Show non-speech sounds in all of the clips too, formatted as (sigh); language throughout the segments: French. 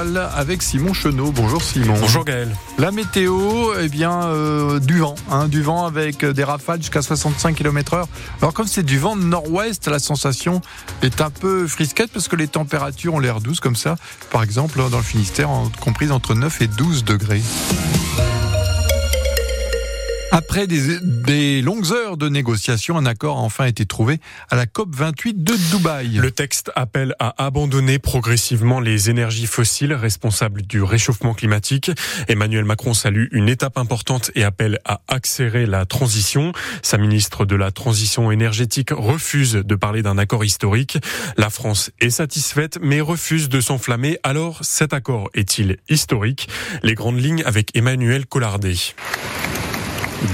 avec Simon Chenot. Bonjour Simon. Bonjour Gaël. La météo, eh bien, euh, du vent, hein, du vent avec des rafales jusqu'à 65 km heure. Alors comme c'est du vent nord-ouest, la sensation est un peu frisquette parce que les températures ont l'air douces comme ça. Par exemple, dans le Finistère, comprises entre 9 et 12 degrés. Après des, longues heures de négociations, un accord a enfin été trouvé à la COP 28 de Dubaï. Le texte appelle à abandonner progressivement les énergies fossiles responsables du réchauffement climatique. Emmanuel Macron salue une étape importante et appelle à accélérer la transition. Sa ministre de la Transition énergétique refuse de parler d'un accord historique. La France est satisfaite mais refuse de s'enflammer. Alors cet accord est-il historique? Les grandes lignes avec Emmanuel Collardet.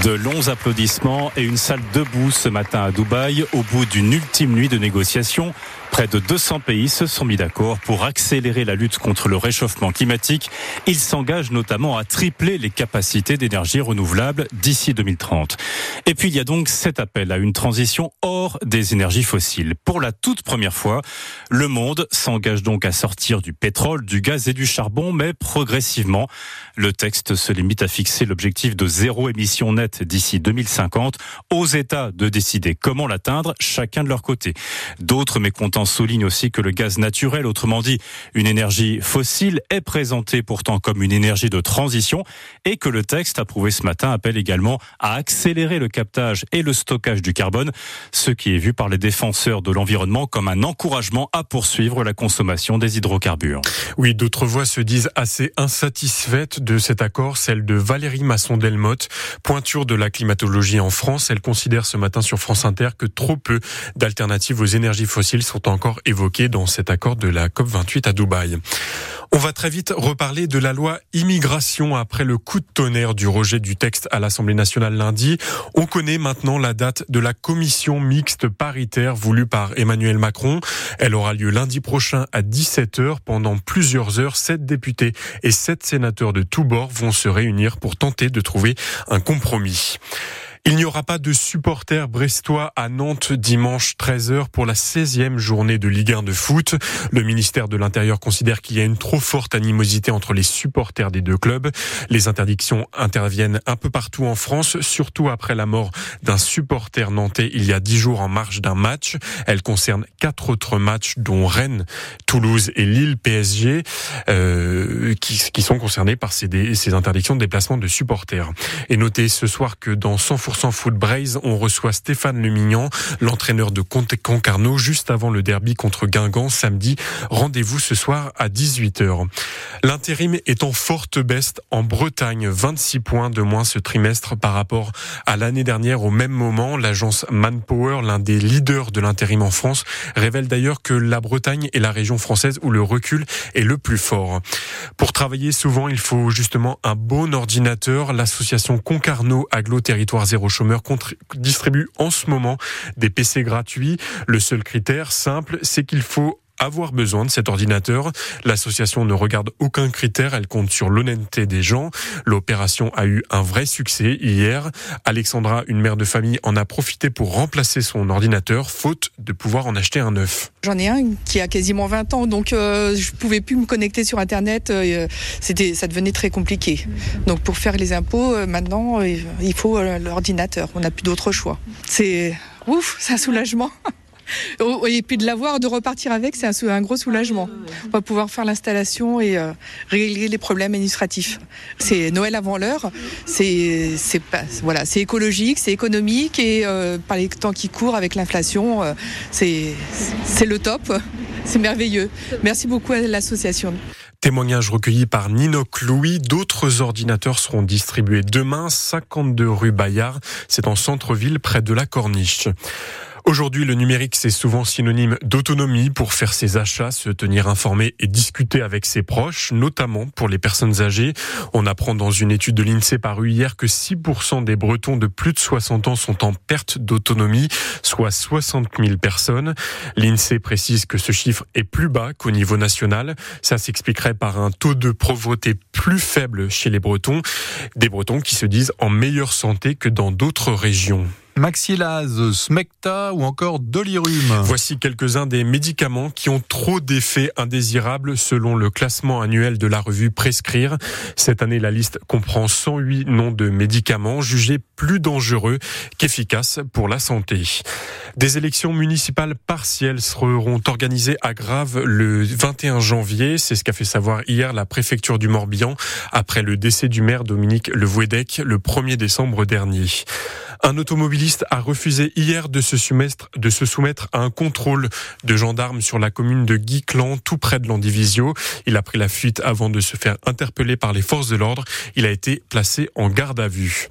De longs applaudissements et une salle debout ce matin à Dubaï au bout d'une ultime nuit de négociations. Près de 200 pays se sont mis d'accord pour accélérer la lutte contre le réchauffement climatique. Ils s'engagent notamment à tripler les capacités d'énergie renouvelable d'ici 2030. Et puis il y a donc cet appel à une transition hors des énergies fossiles. Pour la toute première fois, le monde s'engage donc à sortir du pétrole, du gaz et du charbon, mais progressivement. Le texte se limite à fixer l'objectif de zéro émission nette d'ici 2050 aux États de décider comment l'atteindre, chacun de leur côté. D'autres mécontents souligne aussi que le gaz naturel, autrement dit une énergie fossile, est présenté pourtant comme une énergie de transition et que le texte approuvé ce matin appelle également à accélérer le captage et le stockage du carbone, ce qui est vu par les défenseurs de l'environnement comme un encouragement à poursuivre la consommation des hydrocarbures. Oui, d'autres voix se disent assez insatisfaites de cet accord, celle de Valérie Masson-Delmotte, pointure de la climatologie en France. Elle considère ce matin sur France Inter que trop peu d'alternatives aux énergies fossiles sont encore évoqué dans cet accord de la COP28 à Dubaï. On va très vite reparler de la loi immigration après le coup de tonnerre du rejet du texte à l'Assemblée nationale lundi. On connaît maintenant la date de la commission mixte paritaire voulue par Emmanuel Macron. Elle aura lieu lundi prochain à 17h. Pendant plusieurs heures, sept députés et sept sénateurs de tous bords vont se réunir pour tenter de trouver un compromis. Il n'y aura pas de supporters brestois à Nantes dimanche 13h pour la 16e journée de Ligue 1 de foot. Le ministère de l'Intérieur considère qu'il y a une trop forte animosité entre les supporters des deux clubs. Les interdictions interviennent un peu partout en France, surtout après la mort d'un supporter nantais il y a dix jours en marge d'un match. Elle concerne quatre autres matchs dont Rennes, Toulouse et Lille PSG euh, qui, qui, sont concernés par ces, ces interdictions de déplacement de supporters. Et notez ce soir que dans 100% sans foot Braise, on reçoit Stéphane Lemignan, l'entraîneur de Concarneau, juste avant le derby contre Guingamp samedi. Rendez-vous ce soir à 18h. L'intérim est en forte baisse en Bretagne, 26 points de moins ce trimestre par rapport à l'année dernière au même moment. L'agence Manpower, l'un des leaders de l'intérim en France, révèle d'ailleurs que la Bretagne est la région française où le recul est le plus fort. Pour travailler souvent, il faut justement un bon ordinateur. L'association Concarneau Aglo Territoire Zéro chômeurs distribue en ce moment des PC gratuits. Le seul critère simple, c'est qu'il faut avoir besoin de cet ordinateur. L'association ne regarde aucun critère, elle compte sur l'honnêteté des gens. L'opération a eu un vrai succès hier. Alexandra, une mère de famille, en a profité pour remplacer son ordinateur, faute de pouvoir en acheter un neuf. J'en ai un qui a quasiment 20 ans, donc euh, je pouvais plus me connecter sur Internet. Euh, c'était, ça devenait très compliqué. Donc pour faire les impôts, euh, maintenant, il faut l'ordinateur. On n'a plus d'autre choix. C'est ouf, c'est un soulagement. (laughs) Oh, et puis de l'avoir, de repartir avec, c'est un, gros soulagement. On va pouvoir faire l'installation et euh, régler les problèmes administratifs. C'est Noël avant l'heure. C'est voilà, c'est écologique, c'est économique et euh, par les temps qui courent avec l'inflation, euh, c'est le top. C'est merveilleux. Merci beaucoup à l'association. Témoignage recueilli par Nino Louis. D'autres ordinateurs seront distribués demain, 52 rue Bayard. C'est en centre-ville, près de la Corniche. Aujourd'hui, le numérique, c'est souvent synonyme d'autonomie pour faire ses achats, se tenir informé et discuter avec ses proches, notamment pour les personnes âgées. On apprend dans une étude de l'INSEE parue hier que 6% des Bretons de plus de 60 ans sont en perte d'autonomie, soit 60 000 personnes. L'INSEE précise que ce chiffre est plus bas qu'au niveau national. Ça s'expliquerait par un taux de pauvreté plus faible chez les Bretons, des Bretons qui se disent en meilleure santé que dans d'autres régions. Maxilase, Smecta ou encore Dolirum. Voici quelques-uns des médicaments qui ont trop d'effets indésirables selon le classement annuel de la revue Prescrire. Cette année, la liste comprend 108 noms de médicaments jugés plus dangereux qu'efficaces pour la santé. Des élections municipales partielles seront organisées à Grave le 21 janvier. C'est ce qu'a fait savoir hier la préfecture du Morbihan après le décès du maire Dominique Le le 1er décembre dernier. Un automobiliste a refusé hier de se, soumettre, de se soumettre à un contrôle de gendarmes sur la commune de Guiclan, tout près de l'Andivisio. Il a pris la fuite avant de se faire interpeller par les forces de l'ordre. Il a été placé en garde à vue.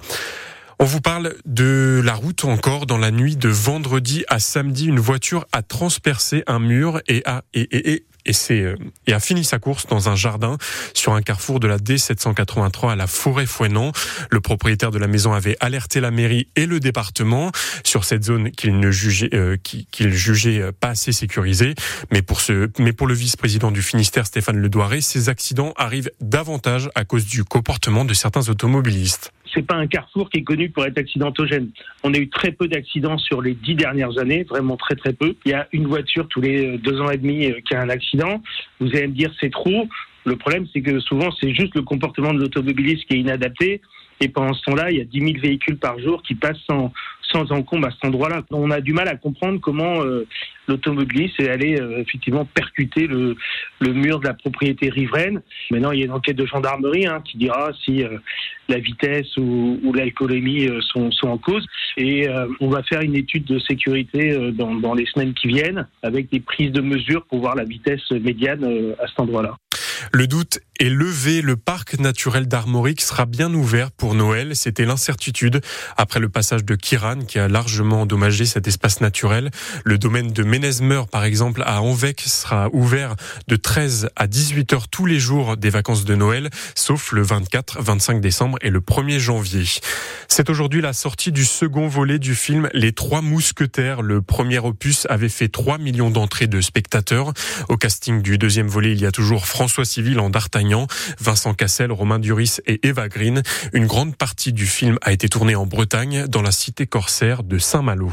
On vous parle de la route encore dans la nuit de vendredi à samedi. Une voiture a transpercé un mur et a, et, et, et et, euh, a fini sa course dans un jardin sur un carrefour de la D783 à la forêt Fouenan. Le propriétaire de la maison avait alerté la mairie et le département sur cette zone qu'il ne jugeait, euh, qu'il jugeait euh, pas assez sécurisée. Mais pour ce, mais pour le vice-président du Finistère, Stéphane Ledoiré, ces accidents arrivent davantage à cause du comportement de certains automobilistes c'est pas un carrefour qui est connu pour être accidentogène. On a eu très peu d'accidents sur les dix dernières années, vraiment très très peu. Il y a une voiture tous les deux ans et demi qui a un accident. Vous allez me dire c'est trop. Le problème, c'est que souvent, c'est juste le comportement de l'automobiliste qui est inadapté. Et pendant ce temps-là, il y a 10 000 véhicules par jour qui passent sans, sans encombre à cet endroit-là. On a du mal à comprendre comment euh, l'automobiliste est allé euh, effectivement percuter le, mur de la propriété riveraine. Maintenant, il y a une enquête de gendarmerie hein, qui dira si euh, la vitesse ou, ou l'alcoolémie sont, sont, en cause. Et on va faire une étude de sécurité dans, dans les semaines qui viennent avec des prises de mesures pour voir la vitesse médiane à cet endroit-là. Le doute est levé. Le parc naturel d'Armorique sera bien ouvert pour Noël. C'était l'incertitude après le passage de Kiran qui a largement endommagé cet espace naturel. Le domaine de Ménezmer, par exemple, à Anvec sera ouvert de 13 à 18 heures tous les jours des vacances de Noël, sauf le 24, 25 décembre et le 1er janvier. C'est aujourd'hui la sortie du second volet du film Les Trois Mousquetaires. Le premier opus avait fait 3 millions d'entrées de spectateurs. Au casting du deuxième volet, il y a toujours François Civil en D'Artagnan, Vincent Cassel, Romain Duris et Eva Green. Une grande partie du film a été tournée en Bretagne, dans la cité corsaire de Saint-Malo.